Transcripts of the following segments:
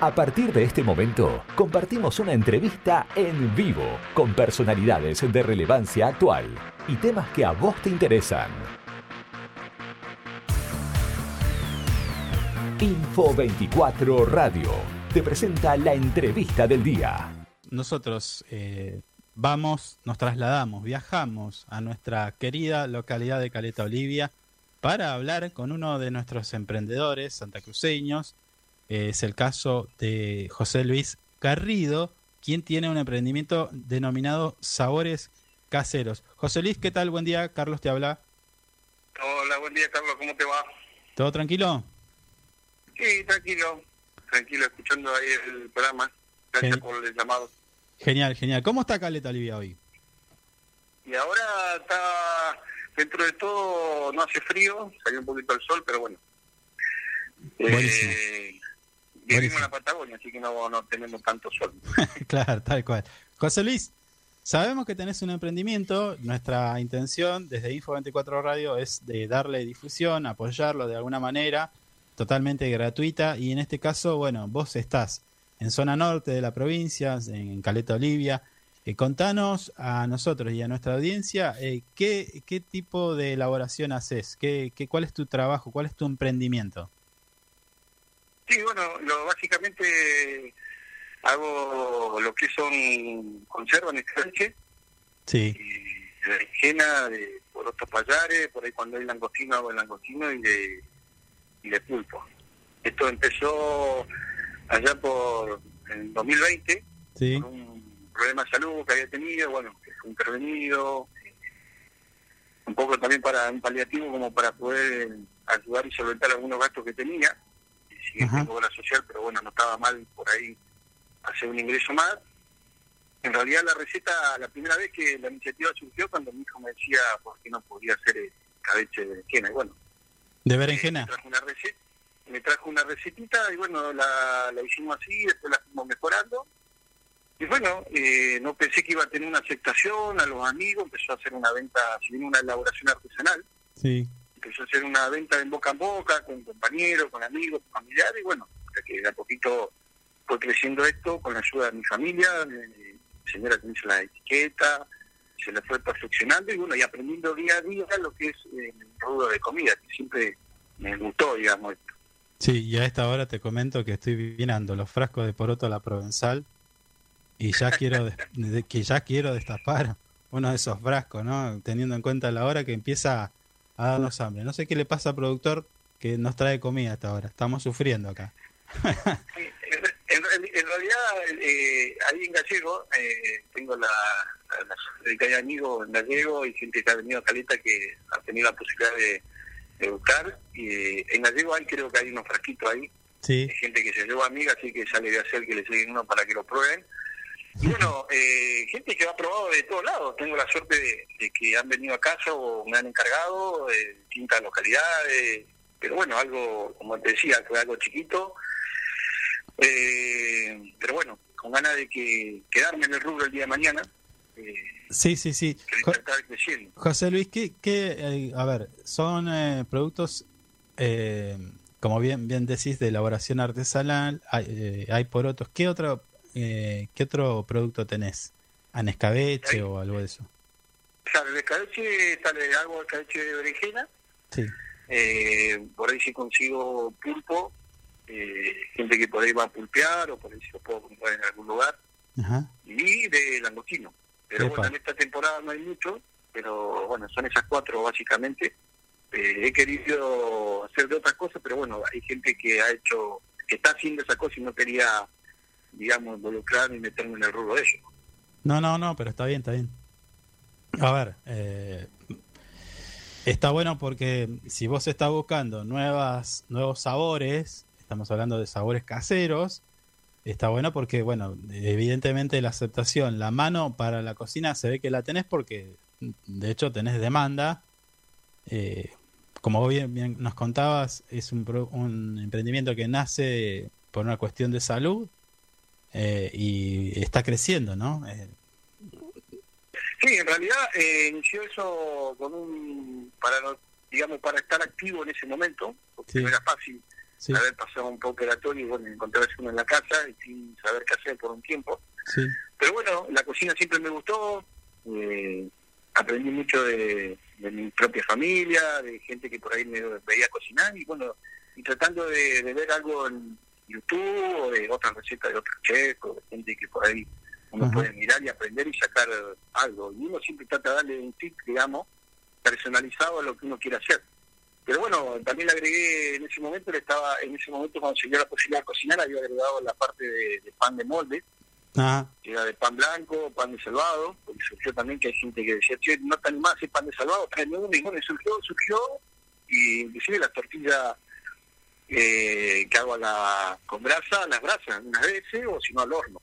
A partir de este momento, compartimos una entrevista en vivo con personalidades de relevancia actual y temas que a vos te interesan. Info 24 Radio te presenta la entrevista del día. Nosotros eh, vamos, nos trasladamos, viajamos a nuestra querida localidad de Caleta Olivia para hablar con uno de nuestros emprendedores santacruceños es el caso de José Luis Garrido, quien tiene un emprendimiento denominado Sabores Caseros. José Luis, ¿qué tal? Buen día, Carlos te habla. Hola, buen día, Carlos, ¿cómo te va? ¿Todo tranquilo? Sí, tranquilo, tranquilo, escuchando ahí el programa. Gracias por el llamado. Genial, genial. ¿Cómo está Caleta Olivia hoy? Y ahora está, dentro de todo, no hace frío, salió un poquito el sol, pero bueno. Buenísimo. Eh, Vivimos en la Patagonia, así que no, no tenemos tanto sol. claro, tal cual. José Luis, sabemos que tenés un emprendimiento. Nuestra intención desde Info24 Radio es de darle difusión, apoyarlo de alguna manera, totalmente gratuita. Y en este caso, bueno, vos estás en zona norte de la provincia, en Caleta Olivia. Eh, contanos a nosotros y a nuestra audiencia eh, ¿qué, qué tipo de elaboración haces, ¿Qué, qué, cuál es tu trabajo, cuál es tu emprendimiento. Sí, bueno, lo, básicamente hago lo que son conservas en escabeche. Sí. de berenjena, de porotos payares, por ahí cuando hay langostino hago el langostino y de, y de pulpo. Esto empezó allá por en 2020, sí. con un problema de salud que había tenido, bueno, que fue intervenido, un poco también para un paliativo como para poder ayudar y solventar algunos gastos que tenía si tengo obra social, pero bueno, no estaba mal por ahí hacer un ingreso más. En realidad la receta, la primera vez que la iniciativa surgió, cuando mi hijo me decía por qué no podía hacer cabeche de berenjena, y bueno. ¿De berenjena? me, trajo una receta, me trajo una recetita y bueno, la, la hicimos así, después la fuimos mejorando. Y bueno, eh, no pensé que iba a tener una aceptación a los amigos, empezó a hacer una venta, si bien una elaboración artesanal. Sí empezó a hacer una venta en boca en boca, con compañeros, con amigos, con familiares, y bueno, que de a poquito fue creciendo esto con la ayuda de mi familia, mi señora que me hizo la etiqueta, se le fue perfeccionando y bueno, y aprendiendo día a día lo que es eh, el rubro de comida, que siempre me gustó, digamos, esto. Sí, y a esta hora te comento que estoy mirando los frascos de poroto a la provenzal y ya quiero que ya quiero destapar uno de esos frascos, ¿no? Teniendo en cuenta la hora que empieza a darnos hambre. No sé qué le pasa al productor que nos trae comida hasta ahora. Estamos sufriendo acá. en, realidad, eh, ahí en Gallego, eh, tengo la, la, que hay amigos en Gallego y gente que ha venido a Caleta que ha tenido la posibilidad de, buscar. Y eh, en Gallego hay, creo que hay unos frasquitos ahí. Sí. Hay gente que se lleva amiga, así que ya le voy a hacer que le lleguen uno para que lo prueben. Y bueno, eh, gente que ha probado de todos lados. Tengo la suerte de, que han venido a casa o me han encargado de distintas localidades. Pero bueno, algo, como te decía, fue algo chiquito. Eh, pero bueno, con ganas de que quedarme en el rubro el día de mañana. Eh, sí, sí, sí. José Luis, ¿qué, qué a ver, son productos, como bien bien decís, de elaboración artesanal, hay, hay por otros. ¿Qué otro eh, ¿qué otro producto tenés? ¿An escabeche o algo de eso? Claro, el escabeche, sale algo de escabeche de berenjena. Sí. Eh, por ahí sí consigo pulpo, eh, gente que por ahí va a pulpear o por ahí sí lo puedo comprar en algún lugar. Ajá. Y de langostino. Pero bueno, en esta temporada no hay mucho, pero bueno, son esas cuatro básicamente. Eh, he querido hacer de otras cosas, pero bueno, hay gente que ha hecho, que está haciendo esa cosa y no quería digamos, involucrar y meterme en el rubro de eso. No, no, no, pero está bien, está bien. A ver, eh, está bueno porque si vos estás buscando nuevas, nuevos sabores, estamos hablando de sabores caseros, está bueno porque, bueno, evidentemente la aceptación, la mano para la cocina se ve que la tenés porque, de hecho, tenés demanda. Eh, como vos bien, bien, nos contabas, es un, un emprendimiento que nace por una cuestión de salud eh, y está creciendo, ¿no? Eh, sí, en realidad eh, inició eso con un, para digamos, para estar activo en ese momento, porque no era fácil haber pasado un poco operatorio y bueno, encontrarse uno en la casa y sin saber qué hacer por un tiempo. Pero bueno, la cocina siempre me gustó, eh, aprendí mucho de, mi propia familia, de gente que por ahí me veía cocinar y bueno, y tratando de, ver algo en YouTube o de otras recetas de otros chefs o de gente que por ahí uno puede mirar y aprender y sacar algo. Y uno siempre trata de darle un tip, digamos, personalizado a lo que uno quiere hacer. Pero bueno, también le agregué en ese momento, le estaba en ese momento cuando se dio la posibilidad de cocinar, había agregado la parte de, pan de molde, que era de pan blanco, pan de salvado, porque surgió también que hay gente que decía, che, no tan más es pan de salvado, trae uno, y bueno, surgió, surgió, y inclusive las tortillas eh, que hago a la, con brasa, las brasas, unas veces, o si no al horno,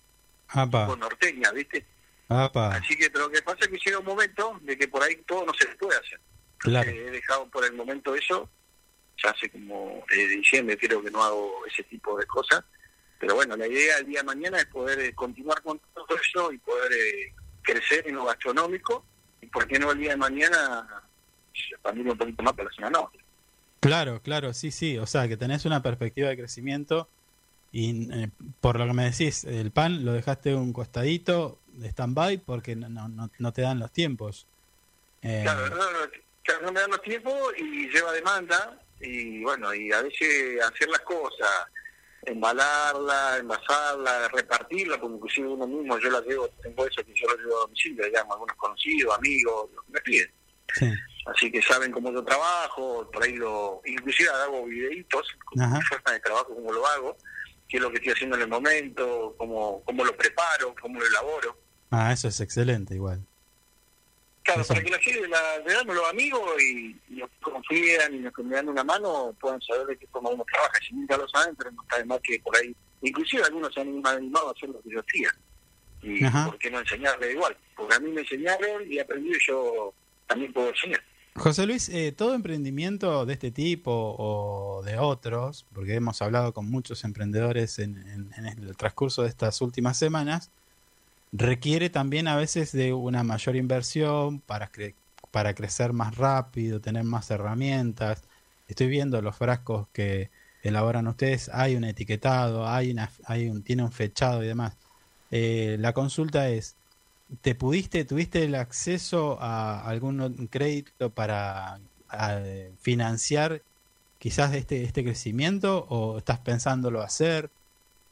con norteña, ¿viste? Así que lo que pasa es que llega un momento de que por ahí todo no se puede hacer. He dejado por el momento eso, ya hace como de diciembre creo que no hago ese tipo de cosas, pero bueno, la idea el día de mañana es poder eh, continuar con todo eso y poder eh, crecer en lo gastronómico y por qué no el día de mañana expandir un poquito más para la zona norte. Claro, claro, sí, sí, o sea que tenés una perspectiva de crecimiento y eh, por lo que me decís, el pan lo dejaste un costadito de stand-by porque no, no, no te dan los tiempos. Claro, no, no me dan los tiempos y lleva demanda y bueno, y a veces hacer las cosas, embalarla, envasarla, repartirla, porque inclusive uno mismo yo la llevo, tengo eso que yo lo llevo a domicilio, a algunos conocidos, amigos, me piden. Así que saben cómo yo trabajo, por ahí lo, inclusive hago videitos mi forma de trabajo, cómo lo hago, qué es lo que estoy haciendo en el momento, cómo, cómo lo preparo, cómo lo elaboro. Ah, eso es excelente igual. Claro, para que la gente, la, los amigos y, los que confían y los que me dan una mano puedan saber de qué forma uno trabaja. Si nunca lo saben, pero no está de más que por ahí, inclusive algunos se han animado a hacer lo que yo hacía. Y por qué no enseñarle igual. Porque a mí me enseñaron y aprendí y yo también puedo enseñar. José Luis, eh, todo emprendimiento de este tipo o de otros, porque hemos hablado con muchos emprendedores en, en el transcurso de estas últimas semanas, requiere también a veces de una mayor inversión para, para crecer más rápido, tener más herramientas. Estoy viendo los frascos que elaboran ustedes, hay un etiquetado, hay, una, hay un, tiene un fechado y demás. Eh, la consulta es, ¿te pudiste, tuviste el acceso a algún crédito para financiar quizás este, este crecimiento o estás pensándolo hacer?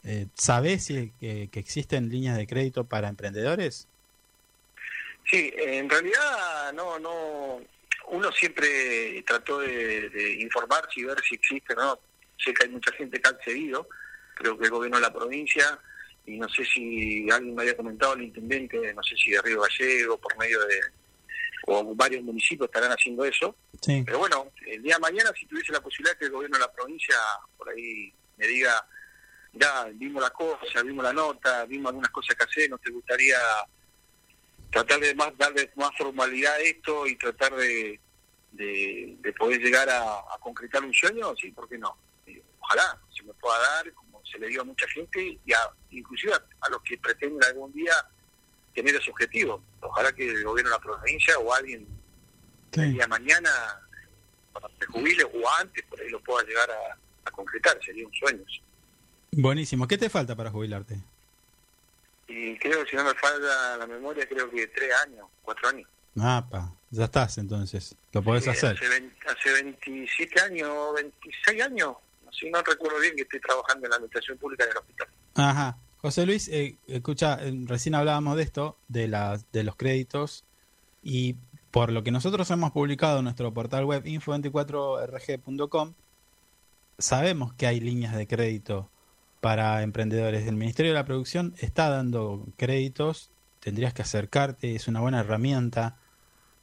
Eh, ¿Sabés si, que, existen líneas de crédito para emprendedores? Sí, en realidad no, no. Uno siempre trató de, informar y ver si existe no. Sé que hay mucha gente que ha accedido, creo que el gobierno de la provincia, y no sé si alguien me había comentado, el intendente, no sé si de Río Gallego, por medio de, o varios municipios estarán haciendo eso. Pero bueno, el día de mañana, si tuviese la posibilidad que el gobierno de la provincia por ahí me diga, ya vimos la cosa, vimos la nota, vimos algunas cosas que hacer, ¿no te gustaría tratar de más darle más formalidad a esto y tratar de, de, poder llegar a, concretar un sueño? Sí, ¿por qué no? Ojalá se me pueda dar, se le dio a mucha gente, y a, inclusive a, los que pretenden algún día tener ese objetivo. Ojalá que el gobierno de la provincia o alguien el día mañana, cuando se jubile o antes, por ahí lo pueda llegar a, a concretar, sería un sueño. Buenísimo. ¿Qué te falta para jubilarte? Y creo que si no me falta la memoria, creo que tres años, cuatro años. Ah, pa. ya estás entonces. Lo podés hacer. Hace, 27 años, 26 años, si no recuerdo bien que estoy trabajando en la administración pública del hospital. Ajá. José Luis, eh, escucha, eh, recién hablábamos de esto, de, las de los créditos, y por lo que nosotros hemos publicado en nuestro portal web info24rg.com, sabemos que hay líneas de crédito para emprendedores. El Ministerio de la Producción está dando créditos, tendrías que acercarte, es una buena herramienta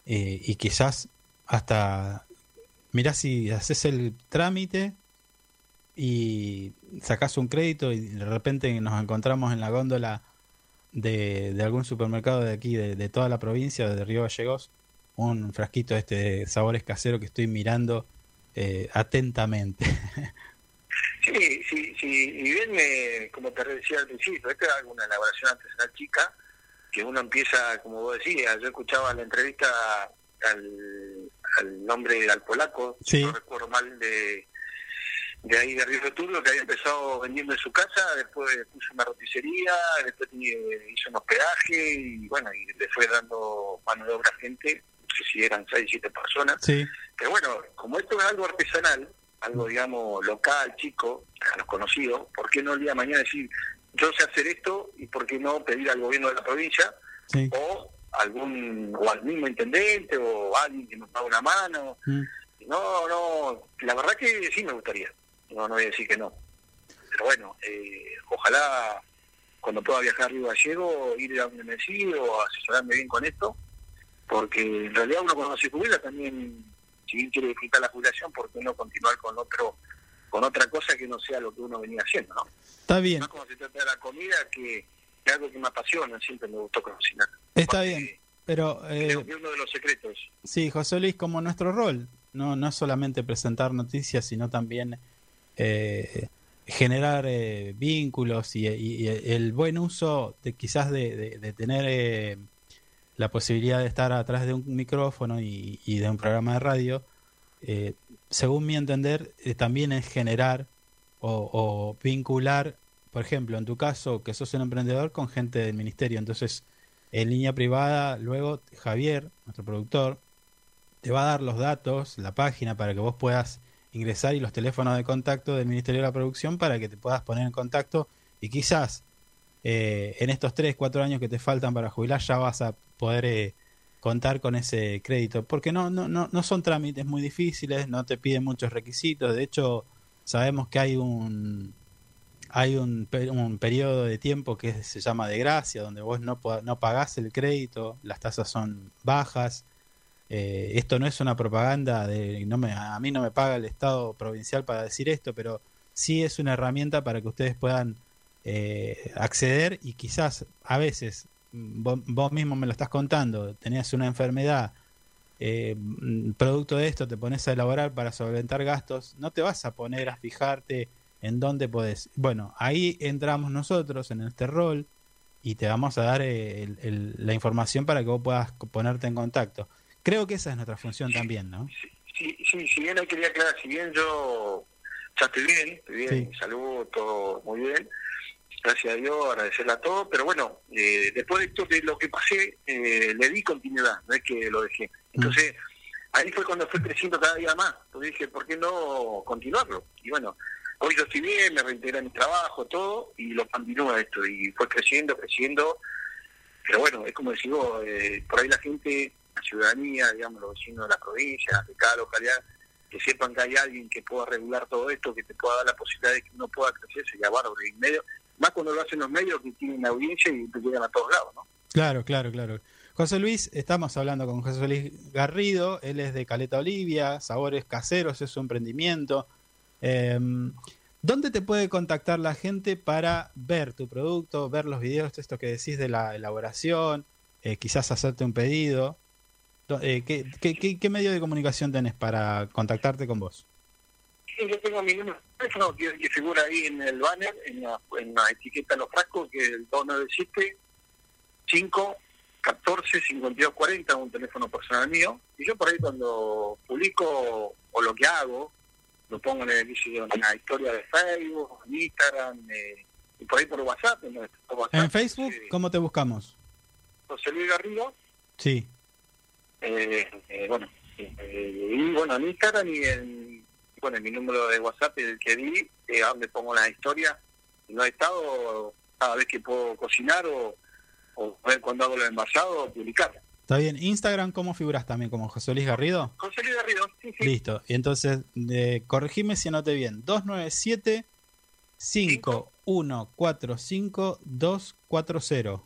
eh, y quizás hasta, mirá si haces el trámite y sacas un crédito y de repente nos encontramos en la góndola de, algún supermercado de aquí, de, toda la provincia, de Río Gallegos, un frasquito este de sabores caseros que estoy mirando eh, atentamente. Sí, sí, sí, y bien, me, como te decía al principio, esta es una elaboración artesanal chica, que uno empieza, como vos decías, yo escuchaba la entrevista al, al nombre al polaco, no recuerdo mal, de, de ahí de Río Turbio, que había empezado vendiendo en su casa, después puso una roticería, después hizo un hospedaje y bueno, y le fue dando mano de obra a gente, no sé si eran seis, siete personas. Sí. Pero bueno, como esto es algo artesanal, algo digamos local, chico, a los conocidos, ¿por qué no el día de mañana decir, yo sé hacer esto y por qué no pedir al gobierno de la provincia o algún o al mismo intendente o alguien que nos pague una mano? Mm. No, no, la verdad que sí me gustaría no, no voy a decir que no. Pero bueno, eh, ojalá cuando pueda viajar a Río Gallego, ir a donde me o asesorarme bien con esto, porque en realidad uno cuando se jubila también, si bien quiere disfrutar la jubilación, ¿por qué no continuar con otro con otra cosa que no sea lo que uno venía haciendo, ¿no? Está bien. Más como se trata de la comida, que es algo que me apasiona, siempre me gustó cocinar. Está bien, pero... Eh, uno de los secretos. Sí, José Luis, como nuestro rol, no, no solamente presentar noticias, sino también eh, generar eh, vínculos y, el buen uso de quizás de, tener eh, la posibilidad de estar atrás de un micrófono y, de un programa de radio, según mi entender, también es generar o, vincular, por ejemplo, en tu caso, que sos un emprendedor con gente del ministerio. Entonces, en línea privada, luego Javier, nuestro productor, te va a dar los datos, la página para que vos puedas ingresar y los teléfonos de contacto del Ministerio de la Producción para que te puedas poner en contacto y quizás eh, en estos 3, 4 años que te faltan para jubilar ya vas a poder eh, contar con ese crédito. Porque no, no, no, no son trámites muy difíciles, no te piden muchos requisitos. De hecho, sabemos que hay un, hay un, un periodo de tiempo que se llama de gracia, donde vos no, no pagás el crédito, las tasas son bajas eh, esto no es una propaganda de no me, a mí no me paga el Estado provincial para decir esto, pero sí es una herramienta para que ustedes puedan eh, acceder y quizás a veces mm, vos, mismo me lo estás contando, tenías una enfermedad, eh, mm, producto de esto te pones a elaborar para solventar gastos, no te vas a poner a fijarte en dónde podés. Bueno, ahí entramos nosotros en este rol y te vamos a dar la información para que vos puedas ponerte en contacto. Creo que esa es nuestra función también, ¿no? Sí, sí, si bien hay quería aclarar, si bien yo ya estoy bien, estoy bien, salud, todo muy bien, gracias a Dios, agradecerle a todos, pero bueno, eh, después de esto, de lo que pasé, eh, le di continuidad, no es que lo dejé. Entonces, ahí fue cuando fue creciendo cada día más, entonces dije, ¿por qué no continuarlo? Y bueno, hoy yo estoy bien, me reintegré a mi trabajo, todo, y lo continúa esto, y fue creciendo, creciendo, pero bueno, es como decís vos, eh, por ahí la gente la ciudadanía, digamos, los vecinos de la provincia, de cada localidad, que sepan que hay alguien que pueda regular todo esto, que te pueda dar la posibilidad de que uno pueda crecer, sería bárbaro. Y medio, más cuando lo hacen los medios que tienen audiencia y te llegan a todos lados, ¿no? Claro, claro, claro. José Luis, estamos hablando con José Luis Garrido, él es de Caleta Olivia, Sabores Caseros es su emprendimiento. Em, ¿Dónde te puede contactar la gente para ver tu producto, ver los videos, esto que decís de la elaboración, eh, quizás hacerte un pedido? Eh, ¿qué, qué, qué, medio de comunicación tenés para contactarte con vos? Sí, yo tengo mi número de teléfono que, figura ahí en el banner, en la, en la etiqueta de los frascos, que es el 297 5 14 52 40, un teléfono personal mío. Y yo por ahí cuando publico o lo que hago, lo pongo en, el, en la historia de Facebook, en Instagram, eh, y por ahí por WhatsApp. En, WhatsApp, ¿En Facebook cómo te buscamos? José Luis Garrido. Sí. Eh, eh, bueno, eh, y bueno, en Instagram y en, bueno, en mi número de WhatsApp, el que di, donde pongo la historia, no he estado cada vez que puedo cocinar o, o ver cuando hago lo envasado, publicar. Está bien. ¿Instagram cómo figuras también? ¿Como José Luis Garrido? José Luis Garrido, sí, sí. Listo. Y entonces, eh, corregime si anote bien. 297 5145 240.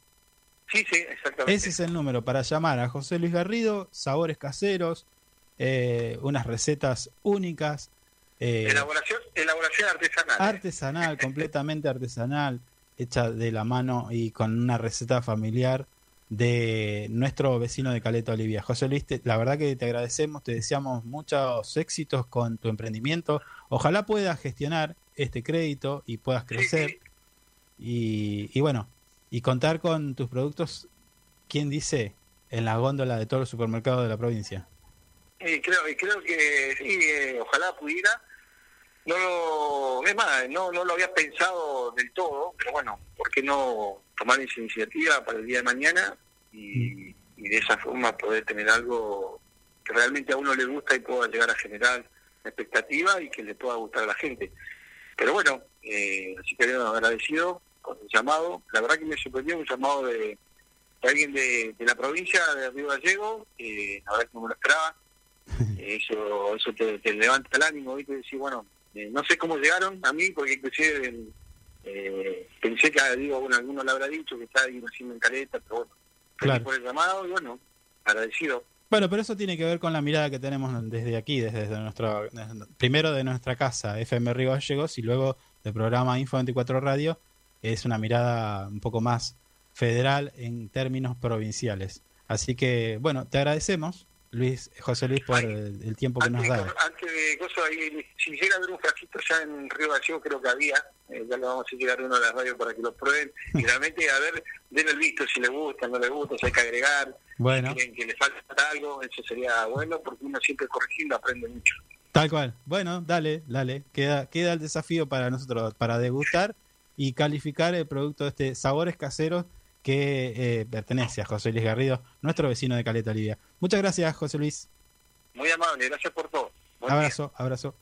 Sí, sí, exactamente. Ese es el número para llamar a José Luis Garrido, sabores caseros, eh, unas recetas únicas. Eh, elaboración, elaboración artesanal. ¿eh? Artesanal, completamente artesanal, hecha de la mano y con una receta familiar de nuestro vecino de Caleta Olivia. José Luis, la verdad que te agradecemos, te deseamos muchos éxitos con tu emprendimiento. Ojalá puedas gestionar este crédito y puedas crecer. Y, y bueno, y contar con tus productos, ¿quién dice? En la góndola de todos los supermercados de la provincia. creo, creo que sí, eh, ojalá pudiera. no lo, es más, no, no lo había pensado del todo, pero bueno, ¿por qué no tomar esa iniciativa para el día de mañana y, y de esa forma poder tener algo que realmente a uno le gusta y pueda llegar a generar expectativa y que le pueda gustar a la gente. Pero bueno, eh, así que agradecido con el llamado. La verdad que me sorprendió un llamado de, alguien de, la provincia de Río Gallego, eh, la verdad que no me lo esperaba. Eso, eso te, levanta el ánimo, y te decís, bueno, eh, no sé cómo llegaron a mí, porque inclusive eh, pensé que, digo, bueno, alguno le habrá dicho que está ahí haciendo en careta, pero bueno, claro. por el llamado y bueno, agradecido. Bueno, pero eso tiene que ver con la mirada que tenemos desde aquí, desde, nuestro, primero de nuestra casa, FM Río Gallegos, y luego del programa Info 24 Radio, es una mirada un poco más federal en términos provinciales. Así que, bueno, te agradecemos, Luis, José Luis, por el, tiempo que nos da. Antes de eso, ahí, si llega a haber un frasquito ya en Río Gallegos, creo que había, eh, ya lo vamos a llegar uno a la radio para que lo prueben, y realmente, a ver, den el visto si les gusta, no les gusta, si hay que agregar, bueno. si quieren que les falta algo, eso sería bueno, porque uno siempre corrigiendo aprende mucho. Tal cual. Bueno, dale, dale. Queda, queda el desafío para nosotros, para degustar y calificar el producto de este Sabores Caseros que eh, pertenece a José Luis Garrido, nuestro vecino de Caleta Olivia. Muchas gracias, José Luis. Muy amable, gracias por todo. abrazo, abrazo.